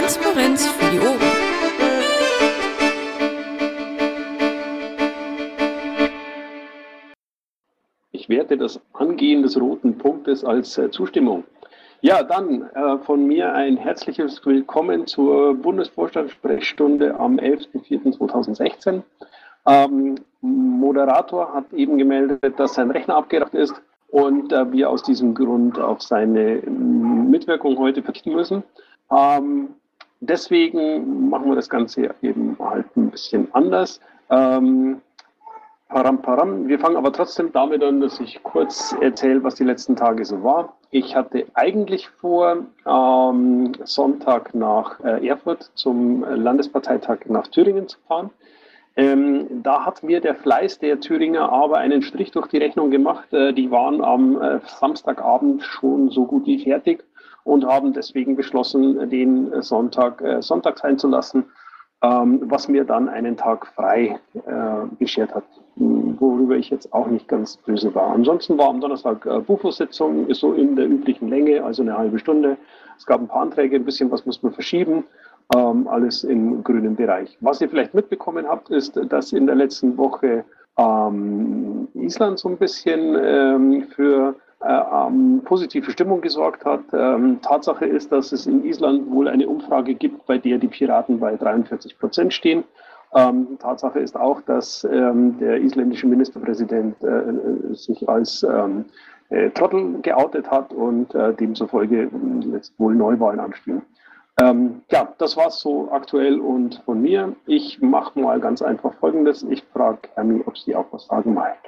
Transparenz für die Ohren. Ich werte das Angehen des roten Punktes als äh, Zustimmung. Ja, dann äh, von mir ein herzliches Willkommen zur Bundesvorstandssprechstunde am 11.04.2016. Ähm, Moderator hat eben gemeldet, dass sein Rechner abgerafft ist und äh, wir aus diesem Grund auf seine Mitwirkung heute verzichten müssen. Ähm, deswegen machen wir das Ganze eben halt ein bisschen anders. Ähm, param, param. Wir fangen aber trotzdem damit an, dass ich kurz erzähle, was die letzten Tage so war. Ich hatte eigentlich vor, ähm, Sonntag nach äh, Erfurt zum Landesparteitag nach Thüringen zu fahren. Ähm, da hat mir der Fleiß der Thüringer aber einen Strich durch die Rechnung gemacht. Äh, die waren am äh, Samstagabend schon so gut wie fertig und haben deswegen beschlossen, den Sonntag äh, Sonntag sein zu lassen, ähm, was mir dann einen Tag frei äh, beschert hat, worüber ich jetzt auch nicht ganz böse war. Ansonsten war am Donnerstag äh, Bufo-Sitzung, so in der üblichen Länge, also eine halbe Stunde. Es gab ein paar Anträge, ein bisschen was muss man verschieben. Ähm, alles im grünen Bereich. Was ihr vielleicht mitbekommen habt, ist, dass in der letzten Woche ähm, Island so ein bisschen für ähm, positive Stimmung gesorgt hat. Ähm, Tatsache ist, dass es in Island wohl eine Umfrage gibt, bei der die Piraten bei 43 Prozent stehen. Ähm, Tatsache ist auch, dass ähm, der isländische Ministerpräsident äh, sich als ähm, äh, Trottel geoutet hat und äh, demzufolge jetzt wohl Neuwahlen anstehen. Ähm, ja, das war es so aktuell und von mir. Ich mache mal ganz einfach Folgendes. Ich frage Hermi, ob sie auch was sagen mag.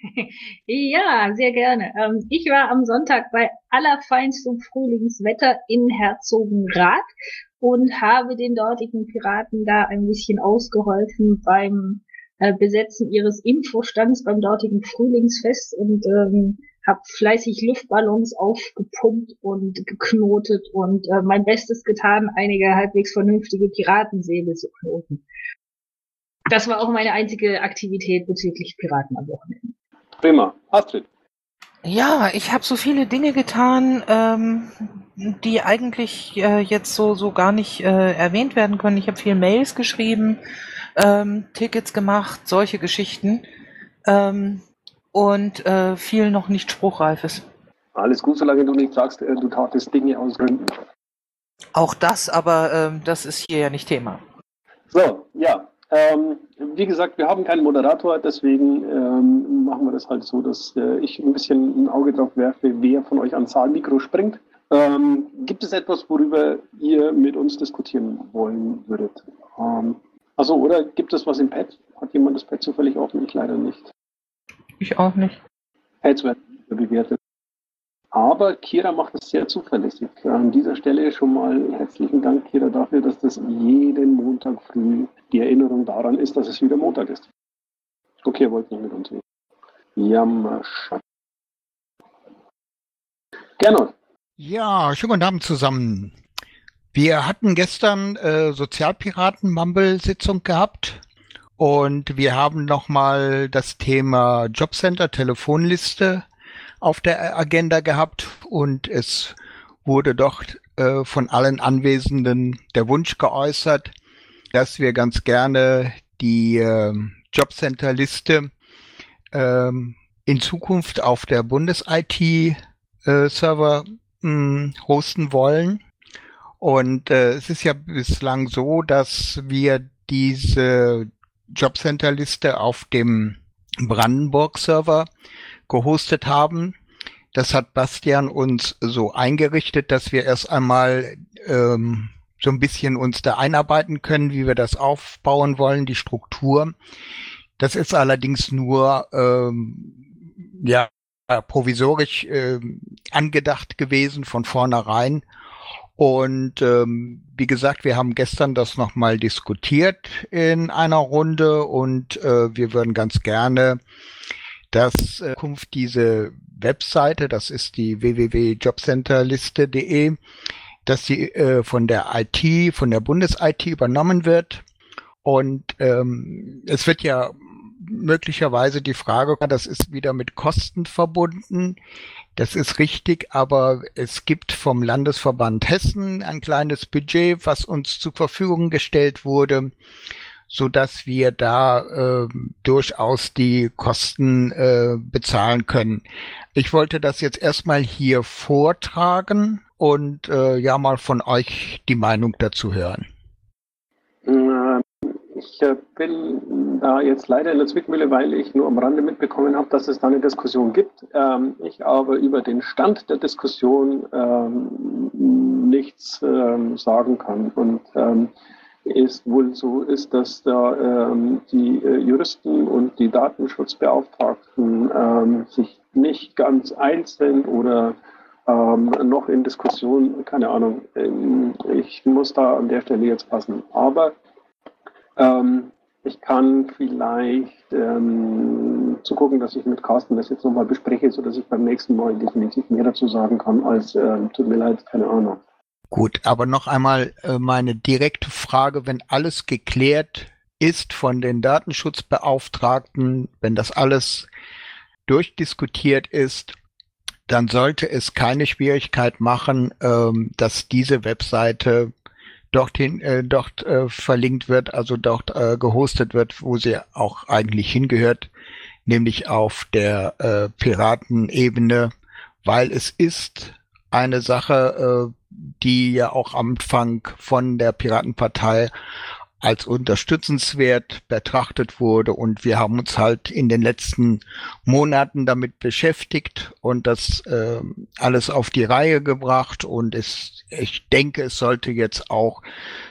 Ja, sehr gerne. Ähm, ich war am Sonntag bei allerfeinstem Frühlingswetter in Herzogenrath und habe den dortigen Piraten da ein bisschen ausgeholfen beim äh, Besetzen ihres Infostands beim dortigen Frühlingsfest und ähm, habe fleißig Luftballons aufgepumpt und geknotet und äh, mein Bestes getan, einige halbwegs vernünftige Piratensäbel zu knoten. Das war auch meine einzige Aktivität bezüglich Piraten am Wochenende. Prima. Astrid. Ja, ich habe so viele Dinge getan, ähm, die eigentlich äh, jetzt so, so gar nicht äh, erwähnt werden können. Ich habe viel Mails geschrieben, ähm, Tickets gemacht, solche Geschichten. Ähm, und äh, viel noch nicht Spruchreifes. Alles gut, solange du nicht sagst, äh, du tatest Dinge aus Gründen. Auch das, aber ähm, das ist hier ja nicht Thema. So, ja. Ähm, wie gesagt, wir haben keinen Moderator, deswegen ähm, machen wir das halt so, dass äh, ich ein bisschen ein Auge drauf werfe, wer von euch ans Saalmikro springt. Ähm, gibt es etwas, worüber ihr mit uns diskutieren wollen würdet? Ähm, also oder gibt es was im Pad? Hat jemand das Pad zufällig offen? Ich leider nicht. Ich auch nicht. Ads werden bewertet. Aber Kira macht es sehr zuverlässig. An dieser Stelle schon mal herzlichen Dank, Kira, dafür, dass das jeden Montag früh die Erinnerung daran ist, dass es wieder Montag ist. Okay, ihr wollt nicht mit uns reden. Jammerschat. Gernot. Ja, schönen guten Abend zusammen. Wir hatten gestern äh, Sozialpiraten-Mumble-Sitzung gehabt und wir haben nochmal das Thema Jobcenter Telefonliste auf der Agenda gehabt und es wurde doch äh, von allen Anwesenden der Wunsch geäußert, dass wir ganz gerne die äh, Jobcenter-Liste äh, in Zukunft auf der Bundes-IT-Server äh, hosten wollen. Und äh, es ist ja bislang so, dass wir diese Jobcenter-Liste auf dem Brandenburg-Server gehostet haben. Das hat Bastian uns so eingerichtet, dass wir erst einmal ähm, so ein bisschen uns da einarbeiten können, wie wir das aufbauen wollen, die Struktur. Das ist allerdings nur ähm, ja provisorisch äh, angedacht gewesen von vornherein und ähm, wie gesagt, wir haben gestern das nochmal diskutiert in einer Runde und äh, wir würden ganz gerne, dass äh, Kunft diese Webseite, das ist die www.jobcenterliste.de, dass sie äh, von der IT, von der Bundes-IT übernommen wird. Und ähm, es wird ja möglicherweise die Frage, das ist wieder mit Kosten verbunden. Das ist richtig, aber es gibt vom Landesverband Hessen ein kleines Budget, was uns zur Verfügung gestellt wurde, so dass wir da äh, durchaus die Kosten äh, bezahlen können. Ich wollte das jetzt erstmal hier vortragen und äh, ja mal von euch die Meinung dazu hören. Ich äh, bin da jetzt leider in der Zwickmühle, weil ich nur am Rande mitbekommen habe, dass es da eine Diskussion gibt. Ähm, ich aber über den Stand der Diskussion ähm, nichts ähm, sagen kann. Und ist wohl so ist, dass da die äh, Juristen und die Datenschutzbeauftragten sich nicht ganz eins sind oder noch in Diskussion, keine Ahnung. ich muss da an der Stelle jetzt passen. Aber ähm, ich kann vielleicht ähm, zu gucken, dass ich mit Carsten das jetzt nochmal bespreche, sodass ich beim nächsten Mal definitiv mehr dazu sagen kann, als ähm, tut mir leid, keine Ahnung. Gut, aber noch einmal äh, meine direkte Frage, wenn alles geklärt ist von den Datenschutzbeauftragten, wenn das alles durchdiskutiert ist, dann sollte es keine Schwierigkeit machen, ähm, dass diese Webseite dorthin, äh, dort äh, verlinkt wird, also dort äh, gehostet wird, wo sie auch eigentlich hingehört, nämlich auf der äh, Piratenebene, weil es ist eine Sache, äh, die ja auch am Anfang von der Piratenpartei als unterstützenswert betrachtet wurde. Und wir haben uns halt in den letzten Monaten damit beschäftigt und das äh, alles auf die Reihe gebracht. Und es, ich denke, es sollte jetzt auch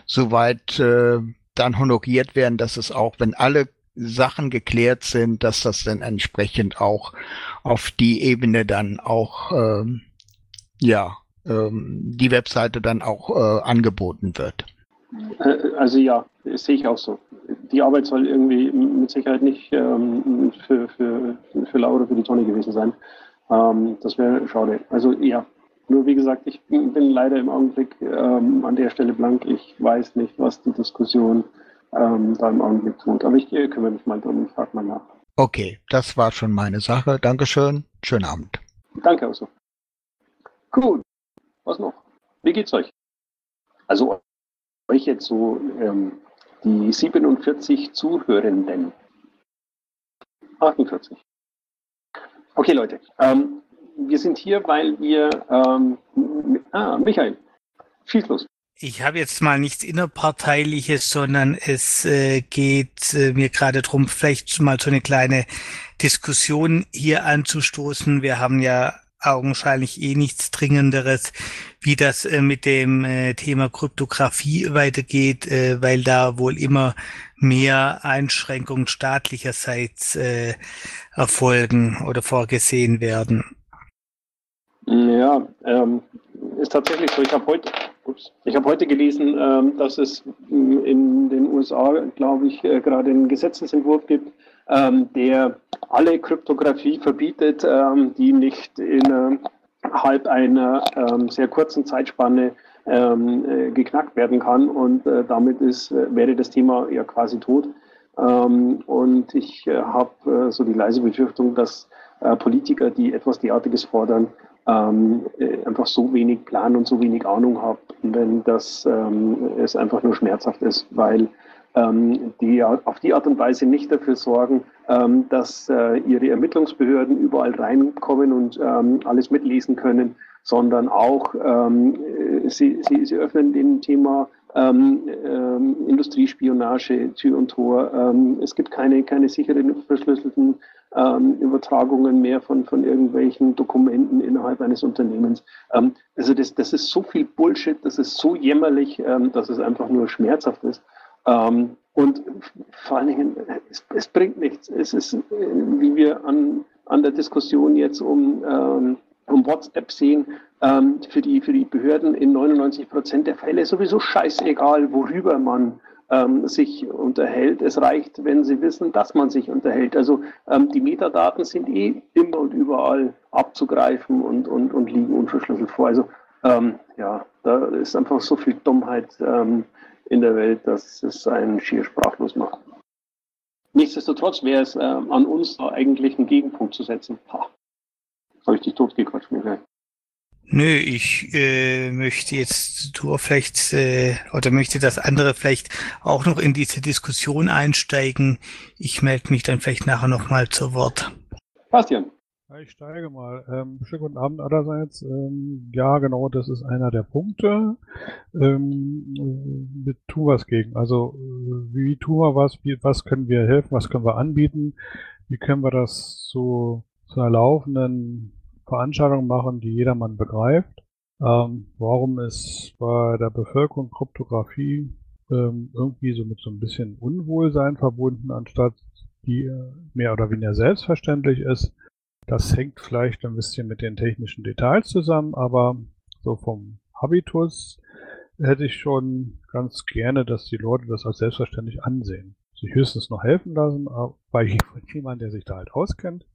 soweit äh, dann honoriert werden, dass es auch, wenn alle Sachen geklärt sind, dass das dann entsprechend auch auf die Ebene dann auch, ähm, ja, ähm, die Webseite dann auch äh, angeboten wird. Äh, also ja, sehe ich auch so. Die Arbeit soll irgendwie mit Sicherheit nicht ähm, für, für, für Laura für die Tonne gewesen sein. Ähm, das wäre schade. Also ja, nur wie gesagt, ich bin leider im Augenblick ähm, an der Stelle blank. Ich weiß nicht, was die Diskussion ähm, da im Augenblick tut. Aber ich äh, kümmere mich mal drum und frage mal nach. Okay, das war schon meine Sache. Dankeschön. Schönen Abend. Danke auch so. Gut. Was noch? Wie geht's euch? Also euch jetzt so ähm, die 47 Zuhörenden. 48. Okay, Leute. Ähm, wir sind hier, weil wir. Ähm, ah, Michael, schieß los. Ich habe jetzt mal nichts Innerparteiliches, sondern es äh, geht äh, mir gerade darum, vielleicht mal so eine kleine Diskussion hier anzustoßen. Wir haben ja augenscheinlich eh nichts Dringenderes, wie das äh, mit dem äh, Thema Kryptographie weitergeht, äh, weil da wohl immer mehr Einschränkungen staatlicherseits äh, erfolgen oder vorgesehen werden. Ja, ähm, ist tatsächlich so. Ich habe heute, ich habe heute gelesen, ähm, dass es in den USA, glaube ich, äh, gerade einen Gesetzesentwurf gibt, ähm, der alle Kryptographie verbietet, ähm, die nicht innerhalb einer ähm, sehr kurzen Zeitspanne ähm, äh, geknackt werden kann. Und äh, damit ist, äh, wäre das Thema ja quasi tot. Ähm, und ich äh, habe äh, so die leise Befürchtung, dass äh, Politiker, die etwas derartiges fordern, ähm, einfach so wenig Plan und so wenig Ahnung haben, wenn das es einfach nur schmerzhaft ist, weil die auf die Art und Weise nicht dafür sorgen, ähm, dass äh, ihre Ermittlungsbehörden überall reinkommen und ähm, alles mitlesen können, sondern auch sie, sie, sie öffnen dem Thema ähm, ähm, Industriespionage Tür und Tor. Ähm, es gibt keine, keine sicheren, verschlüsselten ähm, Übertragungen mehr von, von irgendwelchen Dokumenten innerhalb eines Unternehmens. also das, das ist so viel Bullshit, das ist so jämmerlich, dass es einfach nur schmerzhaft ist. Ähm, und vor allen Dingen, es, es, bringt nichts. Es ist, wie wir an, an der Diskussion jetzt um, ähm, um WhatsApp sehen, ähm, für, die, für die Behörden in 99 Prozent der Fälle sowieso scheißegal, worüber man ähm, sich unterhält. Es reicht, wenn sie wissen, dass man sich unterhält. Also ähm, die Metadaten sind eh immer und überall abzugreifen und, und, und liegen unverschlüsselt vor. Also ähm, ja, da ist einfach so viel Dummheit ähm, in der Welt, dass es einen schier sprachlos macht. Nichtsdestotrotz wäre es äh, an uns da eigentlich einen Gegenpunkt zu setzen. Ha. Habe ich dich totgequatscht, Michael? Nö, ich äh, möchte jetzt du vielleicht äh, oder möchte das andere vielleicht auch noch in diese Diskussion einsteigen. Ich melde mich dann vielleicht nachher nochmal zu Wort. Bastian. Ich steige mal. Ähm, schönen guten Abend allerseits. Ähm, ja, genau, das ist einer der Punkte. Ähm, mit tun was gegen. Also wie tun wir was? Wie, was können wir helfen? Was können wir anbieten? Wie können wir das so zu einer laufenden Veranstaltung machen, die jedermann begreift? Ähm, warum ist bei der Bevölkerung Kryptographie ähm, irgendwie so mit so ein bisschen Unwohlsein verbunden, anstatt die äh, mehr oder weniger selbstverständlich ist? Das hängt vielleicht ein bisschen mit den technischen Details zusammen, aber so vom Habitus hätte ich schon ganz gerne, dass die Leute das als selbstverständlich ansehen. Sich höchstens noch helfen lassen, bei jemand, der sich da halt auskennt.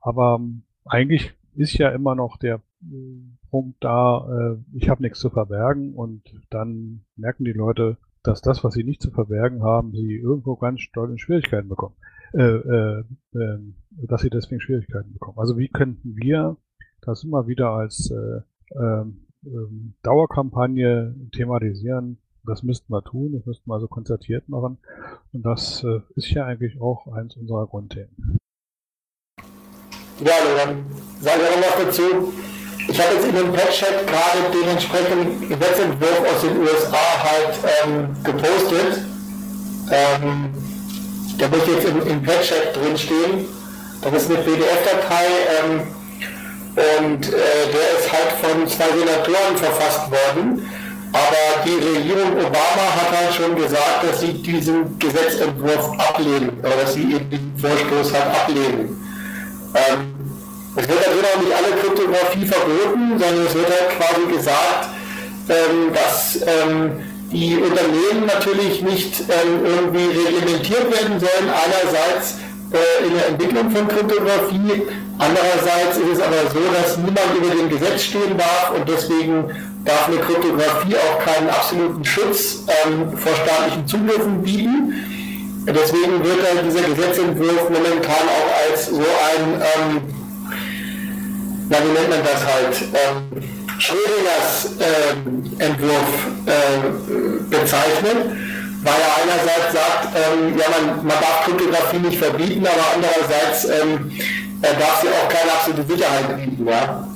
Aber ähm, eigentlich ist ja immer noch der äh, Punkt da, äh, ich habe nichts zu verbergen und dann merken die Leute, dass das, was sie nicht zu verbergen haben, sie irgendwo ganz doll in Schwierigkeiten bekommen. Äh, äh, äh, dass sie deswegen Schwierigkeiten bekommen. Also wie könnten wir das immer wieder als äh, ähm, ähm, Dauerkampagne thematisieren? Das müssten wir tun, das müssten wir also konzertiert machen. Und das äh, ist ja eigentlich auch eins unserer Grundthemen. Ja, dann sage ich noch dazu. Ich habe jetzt in dem Patch-Chat gerade den entsprechenden Gesetzentwurf aus den USA halt ähm, gepostet. Ähm, der muss jetzt im, im Patch-Chat drinstehen. Das ist eine PDF-Datei ähm, und äh, der ist halt von zwei Senatoren verfasst worden. Aber die Regierung Obama hat halt schon gesagt, dass sie diesen Gesetzentwurf ablehnen, oder dass sie eben den Vorstoß halt ablehnen. Ähm, es wird also auch nicht alle Kryptographie verboten, sondern es wird halt quasi gesagt, ähm, dass ähm, die Unternehmen natürlich nicht ähm, irgendwie reglementiert werden sollen, einerseits äh, in der Entwicklung von Kryptographie, andererseits ist es aber so, dass niemand über dem Gesetz stehen darf und deswegen darf eine Kryptographie auch keinen absoluten Schutz ähm, vor staatlichen Zugriffen bieten. Deswegen wird dann dieser Gesetzentwurf momentan auch als so ein, ähm, na, wie nennt man das halt, ähm, Schrödingers äh, Entwurf äh, bezeichnen, weil er einerseits sagt, ähm, ja, man, man darf Kryptographie nicht verbieten, aber andererseits ähm, er darf sie auch keine absolute Sicherheit bieten. Ja?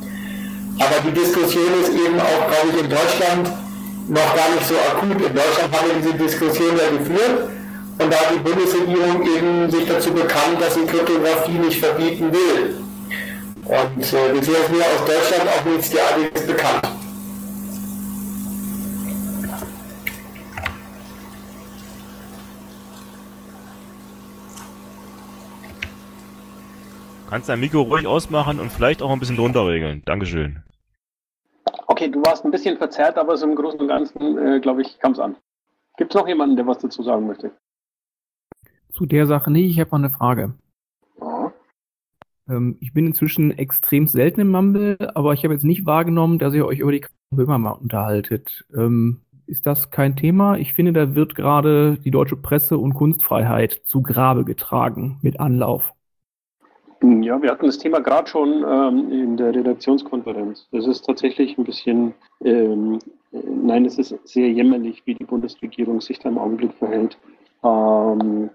Aber die Diskussion ist eben auch, glaube ich, in Deutschland noch gar nicht so akut. In Deutschland haben wir diese Diskussion ja geführt und da hat die Bundesregierung eben sich dazu bekannt, dass sie Kryptographie nicht verbieten will. Und äh, bisher ist mir aus Deutschland auch nichts derartiges bekannt. Kannst dein Mikro ruhig ausmachen und vielleicht auch ein bisschen drunter regeln. Dankeschön. Okay, du warst ein bisschen verzerrt, aber so im Großen und Ganzen, äh, glaube ich, kam es an. Gibt es noch jemanden, der was dazu sagen möchte? Zu der Sache nicht, ich habe noch eine Frage. Ähm, ich bin inzwischen extrem selten im Mumble, aber ich habe jetzt nicht wahrgenommen, dass ihr euch über die Böhmer mal unterhaltet. Ähm, ist das kein Thema? Ich finde, da wird gerade die deutsche Presse- und Kunstfreiheit zu Grabe getragen mit Anlauf. Ja, wir hatten das Thema gerade schon ähm, in der Redaktionskonferenz. Das ist tatsächlich ein bisschen, ähm, nein, es ist sehr jämmerlich, wie die Bundesregierung sich da im Augenblick verhält. Ähm,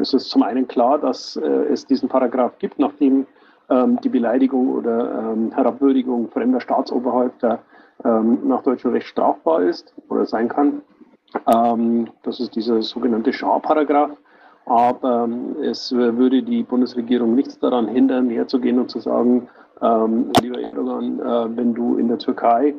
es ist zum einen klar, dass äh, es diesen Paragraph gibt, nachdem ähm, die Beleidigung oder ähm, Herabwürdigung fremder Staatsoberhäupter ähm, nach deutschem Recht strafbar ist oder sein kann. Das ist dieser sogenannte Schar-Paragraph. Aber es würde die Bundesregierung nichts daran hindern, herzugehen und zu sagen, lieber Erdogan, äh, wenn du in der Türkei,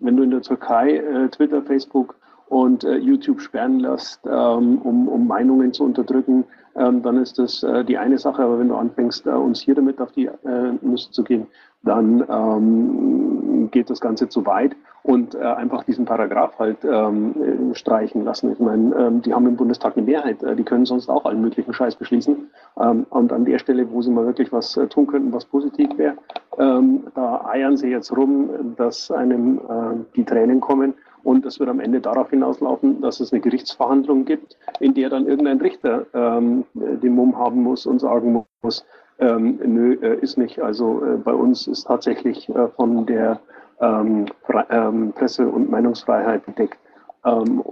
wenn du in der Türkei äh, Twitter, Facebook und äh, YouTube sperren lässt, ähm, um, um Meinungen zu unterdrücken, ähm, dann ist das äh, die eine Sache. Aber wenn du anfängst, äh, uns hier damit auf die äh, Nüsse zu gehen, dann ähm, geht das Ganze zu weit und äh, einfach diesen Paragraph halt ähm, streichen lassen. Ich meine, ähm, die haben im Bundestag eine Mehrheit, äh, die können sonst auch allen möglichen Scheiß beschließen. Ähm, und an der Stelle, wo sie mal wirklich was äh, tun könnten, was positiv wäre, ähm, da eiern sie jetzt rum, dass einem äh, die Tränen kommen Und das wird am Ende darauf hinauslaufen, dass es eine Gerichtsverhandlung gibt, in der dann irgendein Richter ähm, den Mumm haben muss und sagen muss, ähm, nö, äh, ist nicht. Also äh, bei uns ist tatsächlich äh, von der ähm, ähm, Presse- und Meinungsfreiheit bedeckt. Ähm,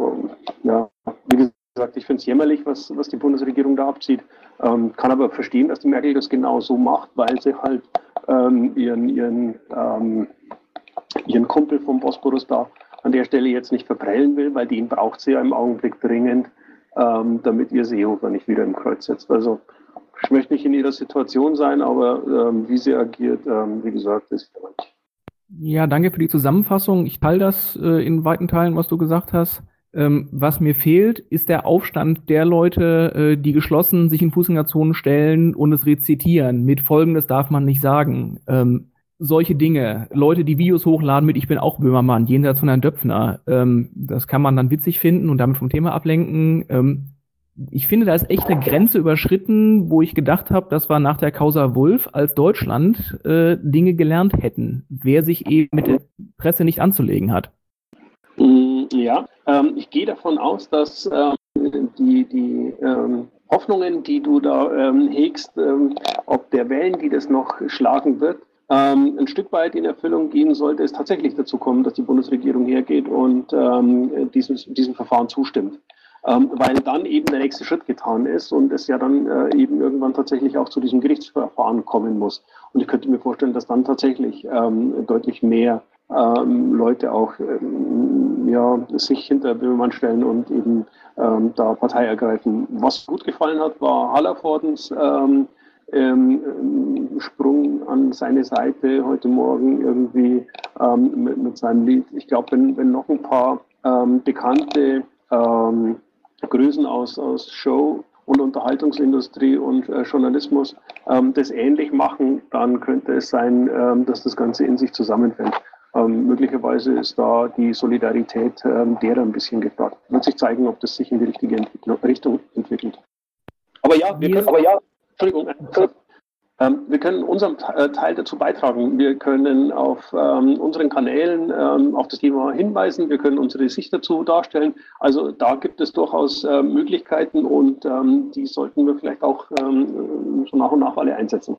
ja, wie gesagt, ich finde es jämmerlich, was, was die Bundesregierung da abzieht. Ähm, kann aber verstehen, dass die Merkel das genau so macht, weil sie halt ähm, ihren, ihren, ähm, ihren Kumpel vom Bosporus da an der Stelle jetzt nicht verprellen will, weil den braucht sie ja im Augenblick dringend, ähm, damit ihr Seehofer nicht wieder im Kreuz setzt. Also ich möchte nicht in ihrer Situation sein, aber ähm, wie sie agiert, ähm, wie gesagt, ist nicht. Ja, danke für die Zusammenfassung. Ich teile das äh, in weiten Teilen, was du gesagt hast. Ähm, was mir fehlt, ist der Aufstand der Leute, äh, die geschlossen sich in Fußgängerzonen stellen und es rezitieren. Mit Folgendes darf man nicht sagen. Ähm, solche Dinge, Leute, die Videos hochladen mit Ich bin auch Böhmermann, jenseits von Herrn Döpfner, ähm, das kann man dann witzig finden und damit vom Thema ablenken. Ähm, ich finde, da ist echt eine Grenze überschritten, wo ich gedacht habe, das war nach der Causa Wolf, als Deutschland äh, Dinge gelernt hätten, wer sich eben mit der Presse nicht anzulegen hat. Mm, ja, ähm, ich gehe davon aus, dass ähm, die, die ähm, Hoffnungen, die du da ähm, hegst, ob der Wellen, die das noch schlagen wird, ähm, ein Stück weit in Erfüllung gehen sollte, es tatsächlich dazu kommen, dass die Bundesregierung hergeht und ähm, diesem, diesem Verfahren zustimmt. Ähm, weil dann eben der nächste Schritt getan ist und es ja dann äh, eben irgendwann tatsächlich auch zu diesem Gerichtsverfahren kommen muss. Und ich könnte mir vorstellen, dass dann tatsächlich ähm, deutlich mehr ähm, Leute auch ähm, ja, sich hinter Böhmermann stellen und eben ähm, da Partei ergreifen. Was gut gefallen hat, war Hallervordens ähm, ähm, Sprung an seine Seite heute Morgen irgendwie ähm, mit, mit, seinem Lied. Ich glaube, wenn, wenn noch ein paar ähm, bekannte ähm, Größen aus, aus Show und Unterhaltungsindustrie und äh, Journalismus ähm, das ähnlich machen, dann könnte es sein, ähm, dass das Ganze in sich zusammenfällt. möglicherweise ist da die Solidarität derer ein bisschen gefragt. Wird sich zeigen, ob das sich in die richtige Richtung entwickelt. Aber ja, wir können, aber ja, Entschuldigung, ähm, wir können unseren äh, Teil dazu beitragen. Wir können auf ähm, unseren Kanälen ähm, auf das Thema hinweisen. Wir können unsere Sicht dazu darstellen. Also da gibt es durchaus äh, Möglichkeiten und ähm, die sollten wir vielleicht auch ähm, so nach und nach alle einsetzen.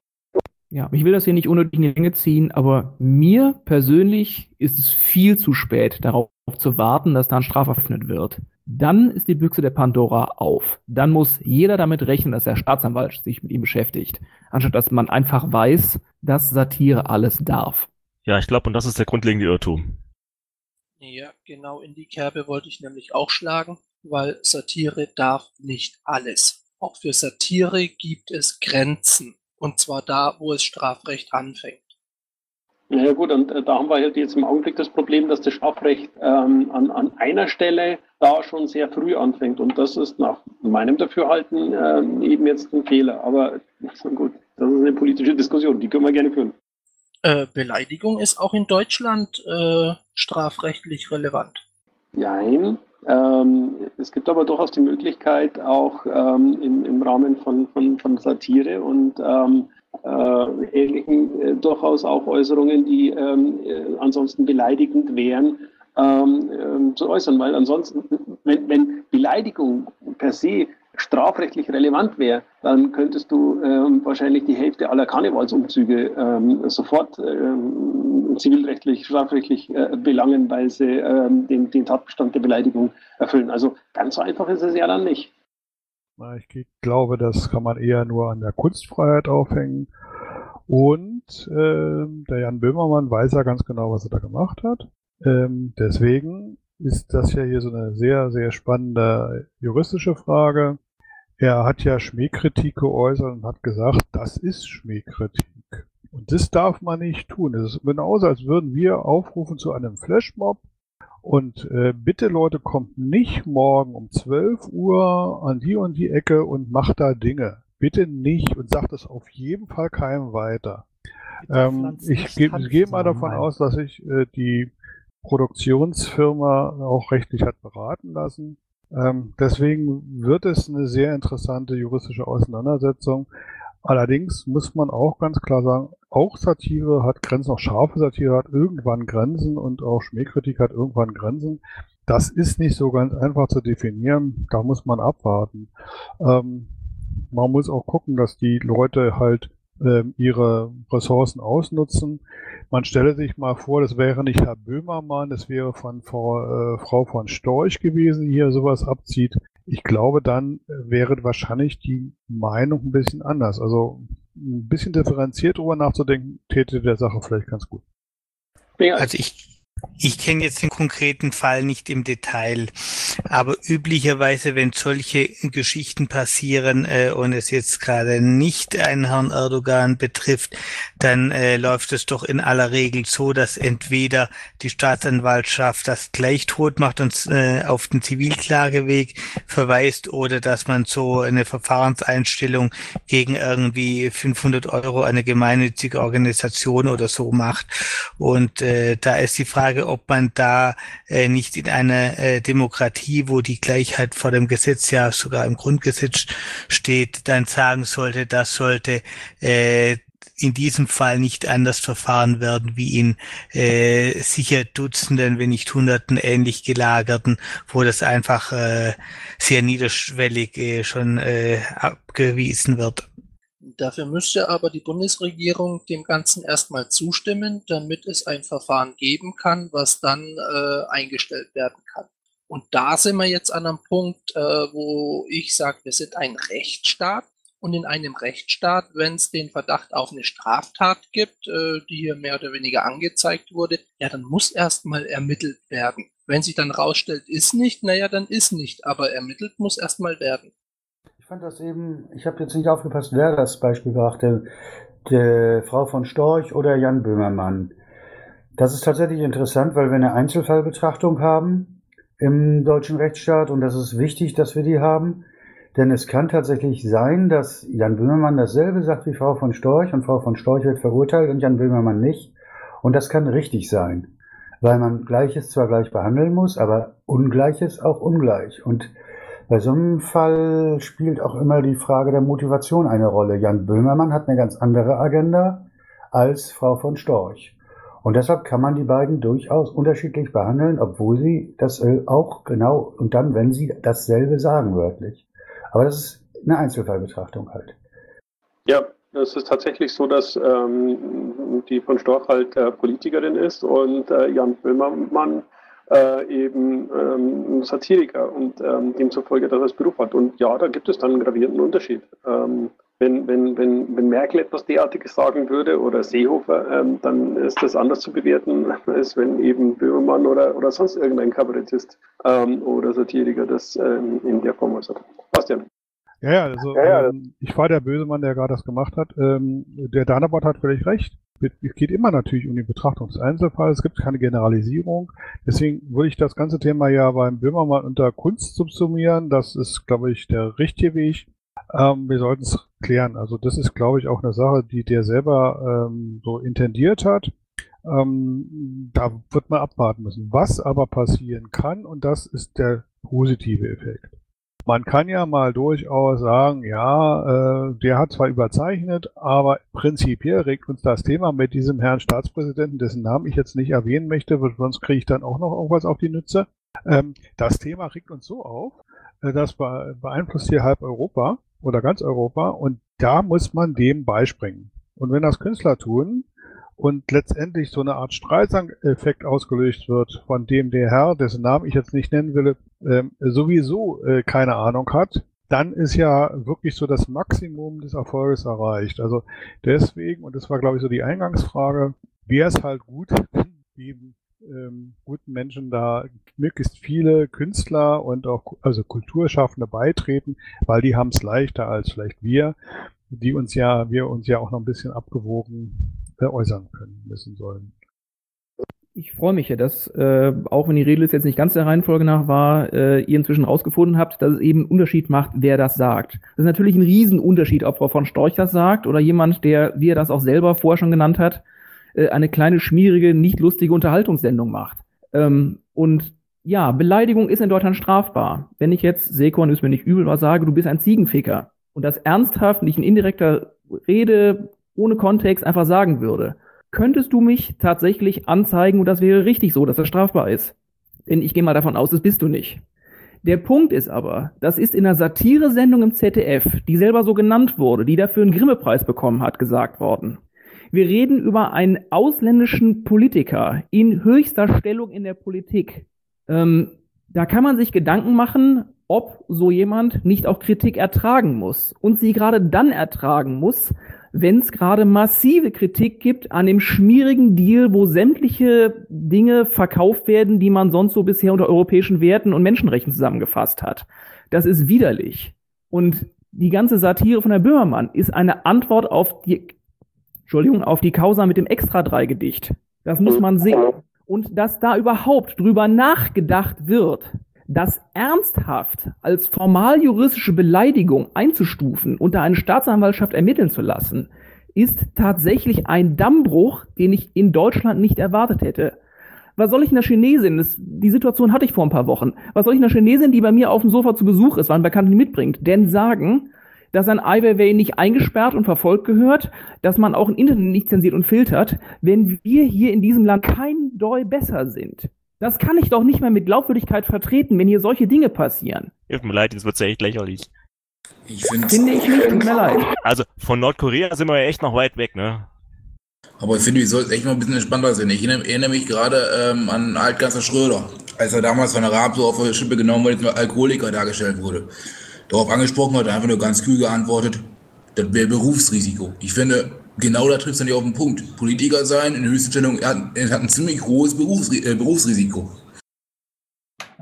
Ja, ich will das hier nicht unnötig in die Länge ziehen, aber mir persönlich ist es viel zu spät, darauf zu warten, dass da ein Strafverfahren wird dann ist die Büchse der Pandora auf. Dann muss jeder damit rechnen, dass der Staatsanwalt sich mit ihm beschäftigt, anstatt dass man einfach weiß, dass Satire alles darf. Ja, ich glaube, und das ist der grundlegende Irrtum. Ja, genau in die Kerbe wollte ich nämlich auch schlagen, weil Satire darf nicht alles. Auch für Satire gibt es Grenzen. Und zwar da, wo es Strafrecht anfängt. Ja gut, und äh, da haben wir halt jetzt im Augenblick das Problem, dass das Strafrecht ähm, an, an einer Stelle da schon sehr früh anfängt. Und das ist nach meinem Dafürhalten ähm, eben jetzt ein Fehler. Aber gut, das ist eine politische Diskussion, die können wir gerne führen. Äh, Beleidigung ist auch in Deutschland äh, strafrechtlich relevant. Nein. Ähm, es gibt aber durchaus die Möglichkeit, auch ähm, im, im Rahmen von, von, von Satire und ähm, äh, ähnlichen äh, durchaus auch Äußerungen, die ähm, äh, ansonsten beleidigend wären, ähm, ähm, zu äußern, weil ansonsten, wenn, wenn Beleidigung per se strafrechtlich relevant wäre, dann könntest du ähm, wahrscheinlich die Hälfte aller Karnevalsumzüge ähm, sofort ähm, zivilrechtlich, strafrechtlich äh, belangen, weil sie ähm, den, den Tatbestand der Beleidigung erfüllen. Also ganz so einfach ist es ja dann nicht. Ich glaube, das kann man eher nur an der Kunstfreiheit aufhängen. Und äh, der Jan Böhmermann weiß ja ganz genau, was er da gemacht hat. Ähm, deswegen ist das ja hier so eine sehr, sehr spannende juristische Frage. Er hat ja Schmähkritik geäußert und hat gesagt, das ist Schmähkritik. Und das darf man nicht tun. Es ist genauso, als würden wir aufrufen zu einem Flashmob und äh, bitte Leute, kommt nicht morgen um 12 Uhr an die und die Ecke und macht da Dinge. Bitte nicht und sagt es auf jeden Fall keinem weiter. Ähm, ich gehe geh mal davon aus, dass sich äh, die Produktionsfirma auch rechtlich hat beraten lassen. Ähm, deswegen wird es eine sehr interessante juristische Auseinandersetzung. Allerdings muss man auch ganz klar sagen, auch Satire hat Grenzen, auch scharfe Satire hat irgendwann Grenzen und auch Schmähkritik hat irgendwann Grenzen. Das ist nicht so ganz einfach zu definieren. Da muss man abwarten. Ähm, man muss auch gucken, dass die Leute halt ähm, ihre Ressourcen ausnutzen. Man stelle sich mal vor, das wäre nicht Herr Böhmermann, das wäre von Frau, äh, Frau von Storch gewesen, die hier sowas abzieht. Ich glaube, dann wäre wahrscheinlich die Meinung ein bisschen anders. Also ein bisschen differenziert drüber nachzudenken, täte der Sache vielleicht ganz gut. Also ich ich kenne jetzt den konkreten Fall nicht im Detail, aber üblicherweise, wenn solche Geschichten passieren äh, und es jetzt gerade nicht einen Herrn Erdogan betrifft, dann äh, läuft es doch in aller Regel so, dass entweder die Staatsanwaltschaft das gleich tot macht und äh, auf den Zivilklageweg verweist oder dass man so eine Verfahrenseinstellung gegen irgendwie 500 Euro eine gemeinnützige Organisation oder so macht. Und äh, da ist die Frage, Frage, ob man da äh, nicht in einer äh, Demokratie, wo die Gleichheit vor dem Gesetz ja sogar im Grundgesetz steht, dann sagen sollte, das sollte äh, in diesem Fall nicht anders verfahren werden wie in äh, sicher Dutzenden, wenn nicht Hunderten ähnlich gelagerten, wo das einfach äh, sehr niederschwellig äh, schon äh, abgewiesen wird. Dafür müsste aber die Bundesregierung dem Ganzen erstmal zustimmen, damit es ein Verfahren geben kann, was dann äh, eingestellt werden kann. Und da sind wir jetzt an einem Punkt, äh, wo ich sage, wir sind ein Rechtsstaat. Und in einem Rechtsstaat, wenn es den Verdacht auf eine Straftat gibt, äh, die hier mehr oder weniger angezeigt wurde, ja, dann muss erstmal ermittelt werden. Wenn sich dann rausstellt, ist nicht, naja, dann ist nicht. Aber ermittelt muss erstmal werden fand das eben, ich habe jetzt nicht aufgepasst, wer das Beispiel brachte, der Frau von Storch oder Jan Böhmermann. Das ist tatsächlich interessant, weil wir eine Einzelfallbetrachtung haben im deutschen Rechtsstaat und das ist wichtig, dass wir die haben. Denn es kann tatsächlich sein, dass Jan Böhmermann dasselbe sagt wie Frau von Storch und Frau von Storch wird verurteilt und Jan Böhmermann nicht. Und das kann richtig sein, weil man Gleiches zwar gleich behandeln muss, aber Ungleiches auch ungleich. Und bei so einem Fall spielt auch immer die Frage der Motivation eine Rolle. Jan Böhmermann hat eine ganz andere Agenda als Frau von Storch. Und deshalb kann man die beiden durchaus unterschiedlich behandeln, obwohl sie das äh, auch genau und dann, wenn sie dasselbe sagen, wörtlich. Aber das ist eine Einzelfallbetrachtung halt. Ja, es ist tatsächlich so, dass ähm, die von Storch halt äh, Politikerin ist und äh, Jan Böhmermann äh, eben ähm, Satiriker und ähm, demzufolge das als Beruf hat. Und ja, da gibt es dann einen gravierenden Unterschied. Ähm, wenn, wenn, wenn, wenn Merkel etwas derartiges sagen würde oder Seehofer, ähm, dann ist das anders zu bewerten, als wenn eben Böhmermann oder, oder sonst irgendein Kabarettist ähm, oder Satiriker das ähm, in der Form äußert. Bastian. Ja, ja, also ja, ja. Ähm, ich war der böse Mann, der gerade das gemacht hat. Ähm, der Danabot hat völlig recht. Es geht immer natürlich um den Betrachtungseinzelfall. Es gibt keine Generalisierung. Deswegen würde ich das ganze Thema ja beim Böhmermann unter Kunst subsumieren. Das ist, glaube ich, der richtige Weg. Ähm, wir sollten es klären. Also das ist, glaube ich, auch eine Sache, die der selber ähm, so intendiert hat. Ähm, da wird man abwarten müssen. Was aber passieren kann, und das ist der positive Effekt. Man kann ja mal durchaus sagen, ja, äh, der hat zwar überzeichnet, aber prinzipiell regt uns das Thema mit diesem Herrn Staatspräsidenten, dessen Namen ich jetzt nicht erwähnen möchte, sonst kriege ich dann auch noch irgendwas auf die Nütze. Ähm, das Thema regt uns so auf, äh, das beeinflusst hier halb Europa oder ganz Europa und da muss man dem beispringen. Und wenn das Künstler tun, und letztendlich so eine Art Streisand-Effekt ausgelöst wird, von dem der Herr, dessen Namen ich jetzt nicht nennen will, äh, sowieso äh, keine Ahnung hat, dann ist ja wirklich so das Maximum des Erfolges erreicht. Also deswegen, und das war glaube ich so die Eingangsfrage, wäre es halt gut, die ähm, guten Menschen da möglichst viele Künstler und auch also Kulturschaffende beitreten, weil die haben es leichter als vielleicht wir, die uns ja, wir uns ja auch noch ein bisschen abgewogen äußern können müssen sollen. Ich freue mich ja, dass, äh, auch wenn die Redeliste jetzt nicht ganz der Reihenfolge nach war, äh, ihr inzwischen rausgefunden habt, dass es eben einen Unterschied macht, wer das sagt. Das ist natürlich ein Riesenunterschied, ob Frau von Storch das sagt oder jemand, der, wie er das auch selber vorher schon genannt hat, äh, eine kleine, schmierige, nicht lustige Unterhaltungssendung macht. Ähm, und ja, Beleidigung ist in Deutschland strafbar. Wenn ich jetzt, Sekon ist mir nicht übel, was sage, du bist ein Ziegenficker und das ernsthaft, nicht in indirekter Rede ohne Kontext einfach sagen würde, könntest du mich tatsächlich anzeigen und das wäre richtig so, dass das strafbar ist. Denn ich gehe mal davon aus, das bist du nicht. Der Punkt ist aber, das ist in einer Satiresendung im ZDF, die selber so genannt wurde, die dafür einen Grimme-Preis bekommen hat, gesagt worden. Wir reden über einen ausländischen Politiker in höchster Stellung in der Politik. Ähm, da kann man sich Gedanken machen, ob so jemand nicht auch Kritik ertragen muss und sie gerade dann ertragen muss, wenn es gerade massive Kritik gibt an dem schmierigen Deal, wo sämtliche Dinge verkauft werden, die man sonst so bisher unter europäischen Werten und Menschenrechten zusammengefasst hat. Das ist widerlich. Und die ganze Satire von Herrn Böhmermann ist eine Antwort auf die, Entschuldigung, auf die Causa mit dem Extra-3-Gedicht. Das muss man sehen. Und dass da überhaupt drüber nachgedacht wird, das ernsthaft als formal juristische Beleidigung einzustufen und da eine Staatsanwaltschaft ermitteln zu lassen, ist tatsächlich ein Dammbruch, den ich in Deutschland nicht erwartet hätte. Was soll ich einer Chinesin, das, die Situation hatte ich vor ein paar Wochen, was soll ich einer Chinesin, die bei mir auf dem Sofa zu Besuch ist, weil ein Bekannter mitbringt, denn sagen, dass ein Ai Weiwei nicht eingesperrt und verfolgt gehört, dass man auch im Internet nicht zensiert und filtert, wenn wir hier in diesem Land kein Doi besser sind. Das kann ich doch nicht mehr mit Glaubwürdigkeit vertreten, wenn hier solche Dinge passieren. Tut mir leid, das wird ja echt lächerlich. Ich finde Finde ich nicht, tut mir leid. Also von Nordkorea sind wir ja echt noch weit weg, ne? Aber ich finde, wir sollten echt mal ein bisschen entspannter sein. Ich erinnere, mich gerade ähm, an Altkanzler Schröder, als er damals von der Raab so auf die Schippe genommen wurde, als Alkoholiker dargestellt wurde. Darauf angesprochen hat er einfach nur ganz kühl geantwortet, das wäre Berufsrisiko. Ich finde, genau da trifft es dann ja auf den Punkt. Politiker sein in höchsten Stellung, er hat, er hat ein ziemlich hohes Berufsri äh, Berufsrisiko.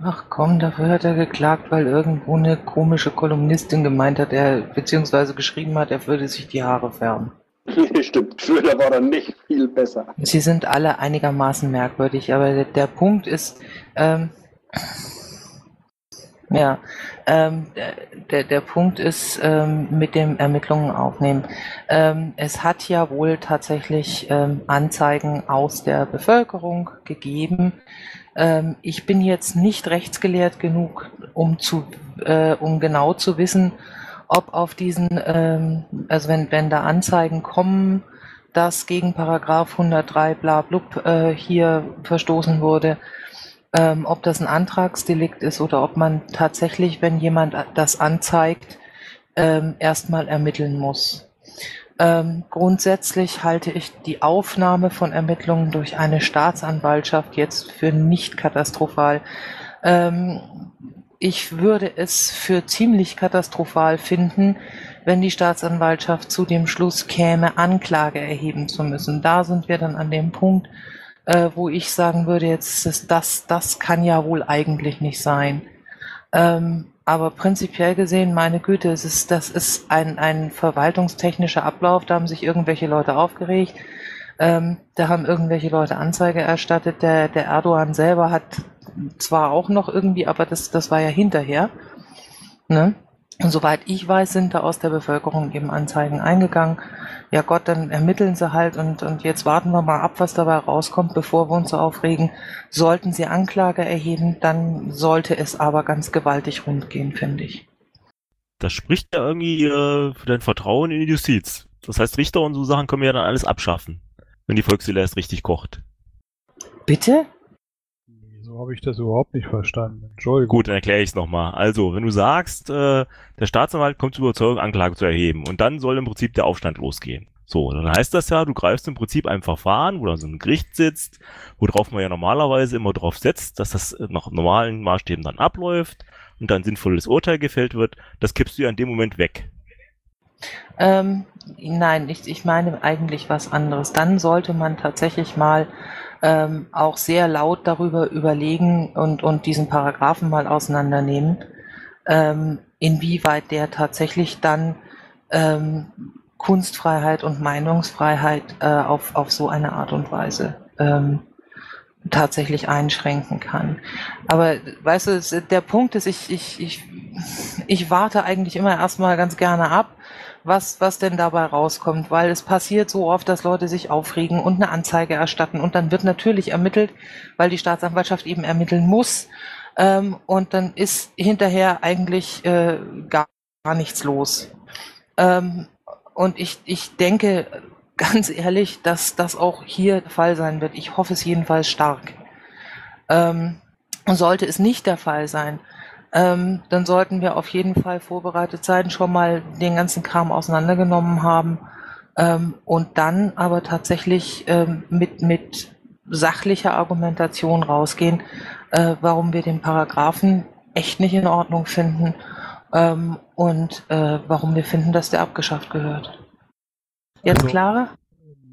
Ach komm, dafür hat er geklagt, weil irgendwo eine komische Kolumnistin gemeint hat, er beziehungsweise geschrieben hat, er würde sich die Haare färben. Stimmt, Schröder war dann nicht viel besser. Sie sind alle einigermaßen merkwürdig, aber der, der Punkt ist, ähm, ja, ähm, der, der Punkt ist ähm, mit dem Ermittlungen aufnehmen. Ähm, es hat ja wohl tatsächlich ähm, Anzeigen aus der Bevölkerung gegeben. Ähm, ich bin jetzt nicht rechtsgelehrt genug, um zu, äh, um genau zu wissen, ob auf diesen, ähm, also wenn, wenn da Anzeigen kommen, dass gegen Paragraph 103 bla blub äh, hier verstoßen wurde, ähm, ob das ein Antragsdelikt ist oder ob man tatsächlich, wenn jemand das anzeigt, ähm, erstmal ermitteln muss. Ähm, grundsätzlich halte ich die Aufnahme von Ermittlungen durch eine Staatsanwaltschaft jetzt für nicht katastrophal. Ähm, ich würde es für ziemlich katastrophal finden, wenn die Staatsanwaltschaft zu dem Schluss käme, Anklage erheben zu müssen. Da sind wir dann an dem Punkt, äh, wo ich sagen würde, jetzt ist das, das kann ja wohl eigentlich nicht sein. Ähm, aber prinzipiell gesehen, meine Güte, es ist, das ist ein, ein verwaltungstechnischer Ablauf, da haben sich irgendwelche Leute aufgeregt, ähm, da haben irgendwelche Leute Anzeige erstattet, der, der Erdogan selber hat zwar auch noch irgendwie, aber das, das war ja hinterher. Ne? Und soweit ich weiß, sind da aus der Bevölkerung eben Anzeigen eingegangen ja Gott, dann ermitteln sie halt und, und jetzt warten wir mal ab, was dabei rauskommt, bevor wir uns so aufregen. Sollten sie Anklage erheben, dann sollte es aber ganz gewaltig rund gehen, finde ich. Das spricht ja irgendwie äh, für dein Vertrauen in die Justiz. Das heißt, Richter und so Sachen können wir ja dann alles abschaffen, wenn die Volksseele erst richtig kocht. Bitte? Habe ich das überhaupt nicht verstanden. Entschuldigung. Gut, dann erkläre ich es nochmal. Also, wenn du sagst, äh, der Staatsanwalt kommt zur Überzeugung, Anklage zu erheben und dann soll im Prinzip der Aufstand losgehen. So, dann heißt das ja, du greifst im Prinzip ein Verfahren, wo dann so ein Gericht sitzt, worauf man ja normalerweise immer drauf setzt, dass das nach normalen Maßstäben dann abläuft und dann sinnvolles Urteil gefällt wird. Das kippst du ja in dem Moment weg. Ähm, nein, ich, ich meine eigentlich was anderes. Dann sollte man tatsächlich mal ähm, auch sehr laut darüber überlegen und, und diesen Paragraphen mal auseinandernehmen, ähm, inwieweit der tatsächlich dann ähm, Kunstfreiheit und Meinungsfreiheit äh, auf, auf so eine Art und Weise ähm, tatsächlich einschränken kann. Aber weißt du, der Punkt ist, ich, ich, ich, ich warte eigentlich immer erstmal ganz gerne ab, was, was denn dabei rauskommt, weil es passiert so oft, dass Leute sich aufregen und eine Anzeige erstatten und dann wird natürlich ermittelt, weil die Staatsanwaltschaft eben ermitteln muss ähm, und dann ist hinterher eigentlich äh, gar, gar nichts los. Ähm, und ich, ich denke, ganz ehrlich, dass das auch hier der Fall sein wird. Ich hoffe es jedenfalls stark. Ähm, sollte es nicht der Fall sein, ähm, dann sollten wir auf jeden Fall vorbereitet sein, schon mal den ganzen Kram auseinandergenommen haben ähm, und dann aber tatsächlich ähm, mit, mit sachlicher Argumentation rausgehen, äh, warum wir den Paragraphen echt nicht in Ordnung finden ähm, und äh, warum wir finden, dass der abgeschafft gehört. Jetzt Also, klarer?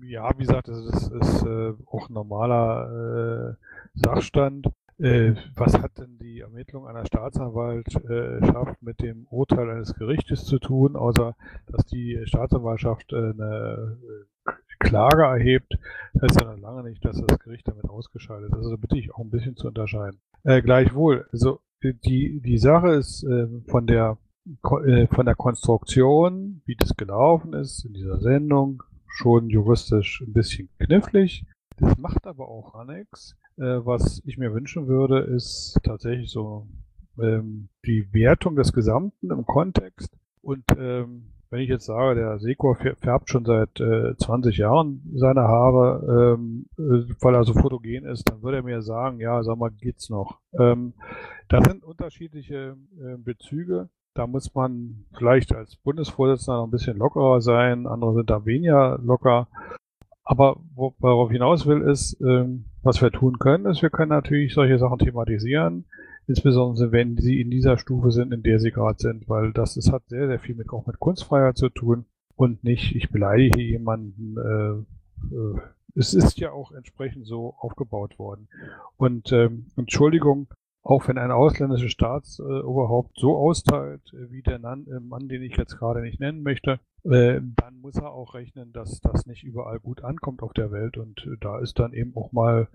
Ja, wie gesagt, das ist, ist äh, auch ein normaler äh, Sachstand. Äh, was hat denn die Ermittlung einer Staatsanwaltschaft mit dem Urteil eines Gerichtes zu tun, außer dass die Staatsanwaltschaft äh, eine äh, Klage erhebt, heißt ja noch lange nicht, dass das Gericht damit ausgeschaltet ist. Also bitte ich auch ein bisschen zu unterscheiden. Äh, gleichwohl, also die, die Sache ist äh, von der von der Konstruktion, wie das gelaufen ist in dieser Sendung, schon juristisch ein bisschen knifflig. Das macht aber auch gar nichts. Äh, was ich mir wünschen würde, ist tatsächlich so ähm, die Wertung des Gesamten im Kontext. Und ähm, wenn ich jetzt sage, der Sekor fär- färbt schon seit äh, 20 Jahren seine Haare, ähm, äh, weil er so fotogen ist, dann würde er mir sagen, ja, sag mal, geht's noch. Ähm, das sind unterschiedliche äh, Bezüge. Da muss man vielleicht als Bundesvorsitzender noch ein bisschen lockerer sein, andere sind da weniger locker. Aber wo, worauf hinaus will, ist, ähm, was wir tun können, ist, wir können natürlich solche Sachen thematisieren, insbesondere wenn sie in dieser Stufe sind, in der sie gerade sind, weil das ist, hat sehr, sehr viel mit, auch mit Kunstfreiheit zu tun und nicht, ich beleidige jemanden. Äh, äh, es ist ja auch entsprechend so aufgebaut worden. Und ähm, Entschuldigung, auch wenn ein ausländisches Staatsoberhaupt so austeilt, äh, wie der äh, Mann, den ich jetzt gerade nicht nennen möchte, äh, dann muss er auch rechnen, dass das nicht überall gut ankommt auf der Welt. Und äh, da ist dann eben auch mal,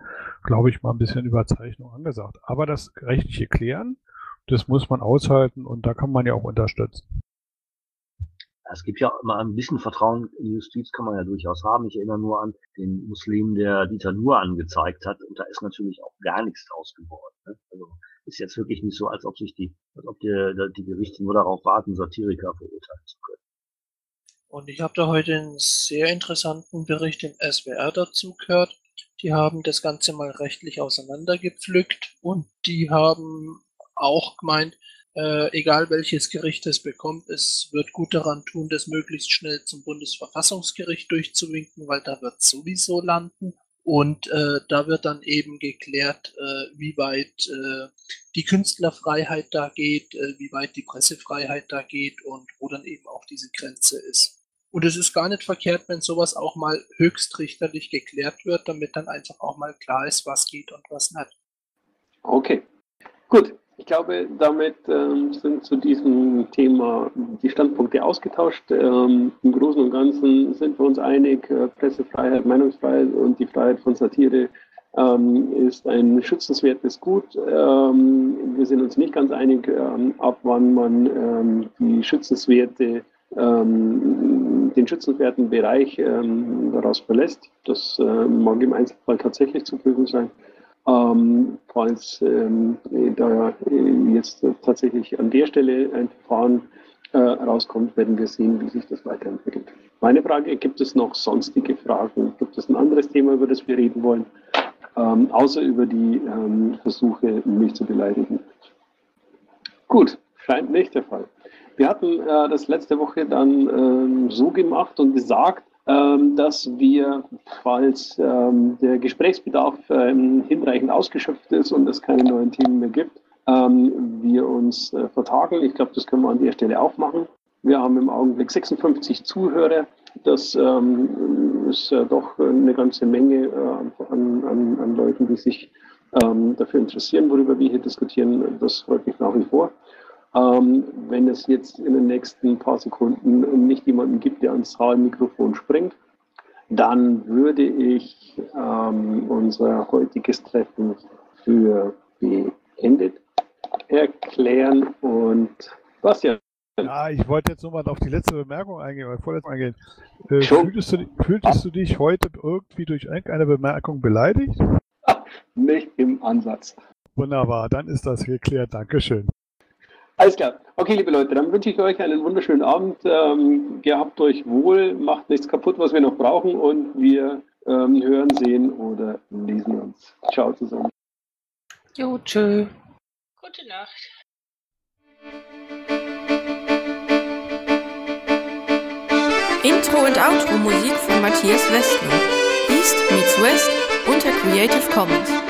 glaube ich, mal ein bisschen Überzeichnung angesagt. Aber das rechtliche Klären, das muss man aushalten und da kann man ja auch unterstützen. Es gibt ja immer ein bisschen Vertrauen in die Justiz kann man ja durchaus haben. Ich erinnere nur an den Muslim, der Dieter Nuhr angezeigt hat. Und da ist natürlich auch gar nichts draus geworden. Ne? Also ist jetzt wirklich nicht so, als ob sich die, als ob die, die Gerichte nur darauf warten, Satiriker verurteilen zu können. Und ich habe da heute einen sehr interessanten Bericht im SWR dazu gehört. Die haben das Ganze mal rechtlich auseinandergepflückt und die haben auch gemeint, äh, egal welches Gericht es bekommt, es wird gut daran tun, das möglichst schnell zum Bundesverfassungsgericht durchzuwinken, weil da wird sowieso landen. Und äh, da wird dann eben geklärt, äh, wie weit äh, die Künstlerfreiheit da geht, äh, wie weit die Pressefreiheit da geht und wo dann eben auch diese Grenze ist. Und es ist gar nicht verkehrt, wenn sowas auch mal höchstrichterlich geklärt wird, damit dann einfach auch mal klar ist, was geht und was nicht. Okay, gut. Ich glaube, damit ähm, sind zu diesem Thema die Standpunkte ausgetauscht. Ähm, Im Großen und Ganzen sind wir uns einig, äh, Pressefreiheit, Meinungsfreiheit und die Freiheit von Satire ähm, ist ein schützenswertes Gut. Ähm, wir sind uns nicht ganz einig, ähm, ab wann man ähm, die schützenswerte den schützenswerten Bereich daraus verlässt. Das äh, mag im Einzelfall tatsächlich zu prüfen sein. Ähm, falls ähm, da äh, jetzt tatsächlich an der Stelle ein Verfahren äh, rauskommt, werden wir sehen, wie sich das weiterentwickelt. Meine Frage, gibt es noch sonstige Fragen? Gibt es ein anderes Thema, über das wir reden wollen, ähm, außer über die ähm, Versuche, mich zu beleidigen? Gut, scheint nicht der Fall. Wir hatten äh, das letzte Woche dann ähm, so gemacht und gesagt, dass wir, falls ähm, der Gesprächsbedarf ähm, hinreichend ausgeschöpft ist und es keine neuen Themen mehr gibt, ähm, wir uns äh, vertagen. Ich glaube, das können wir an der Stelle auch machen. Wir haben im Augenblick 56 Zuhörer. Das ähm, ist äh, doch eine ganze Menge äh, an, an, an Leuten, die sich ähm, dafür interessieren, worüber wir hier diskutieren. Das freut mich nach wie vor. Ähm, wenn es jetzt in den nächsten paar Sekunden nicht jemanden gibt, der ans Saalmikrofon springt, dann würde ich ähm, unser heutiges Treffen für beendet erklären und was ja. Ja, ich wollte jetzt nochmal auf die letzte Bemerkung eingehen, oder vorletzte eingehen. Äh, fühltest, du, fühltest du dich heute irgendwie durch irgendeine Bemerkung beleidigt? Nicht im Ansatz. Wunderbar, dann ist das geklärt. Dankeschön. Alles klar. Okay, liebe Leute, dann wünsche ich euch einen wunderschönen Abend. Ähm, gehabt euch wohl, macht nichts kaputt, was wir noch brauchen und wir ähm, hören, sehen oder lesen uns. Ciao zusammen. Jo, tschö. Gute Nacht. Intro und Outro Musik von Matthias Westner. East meets West unter Creative Commons.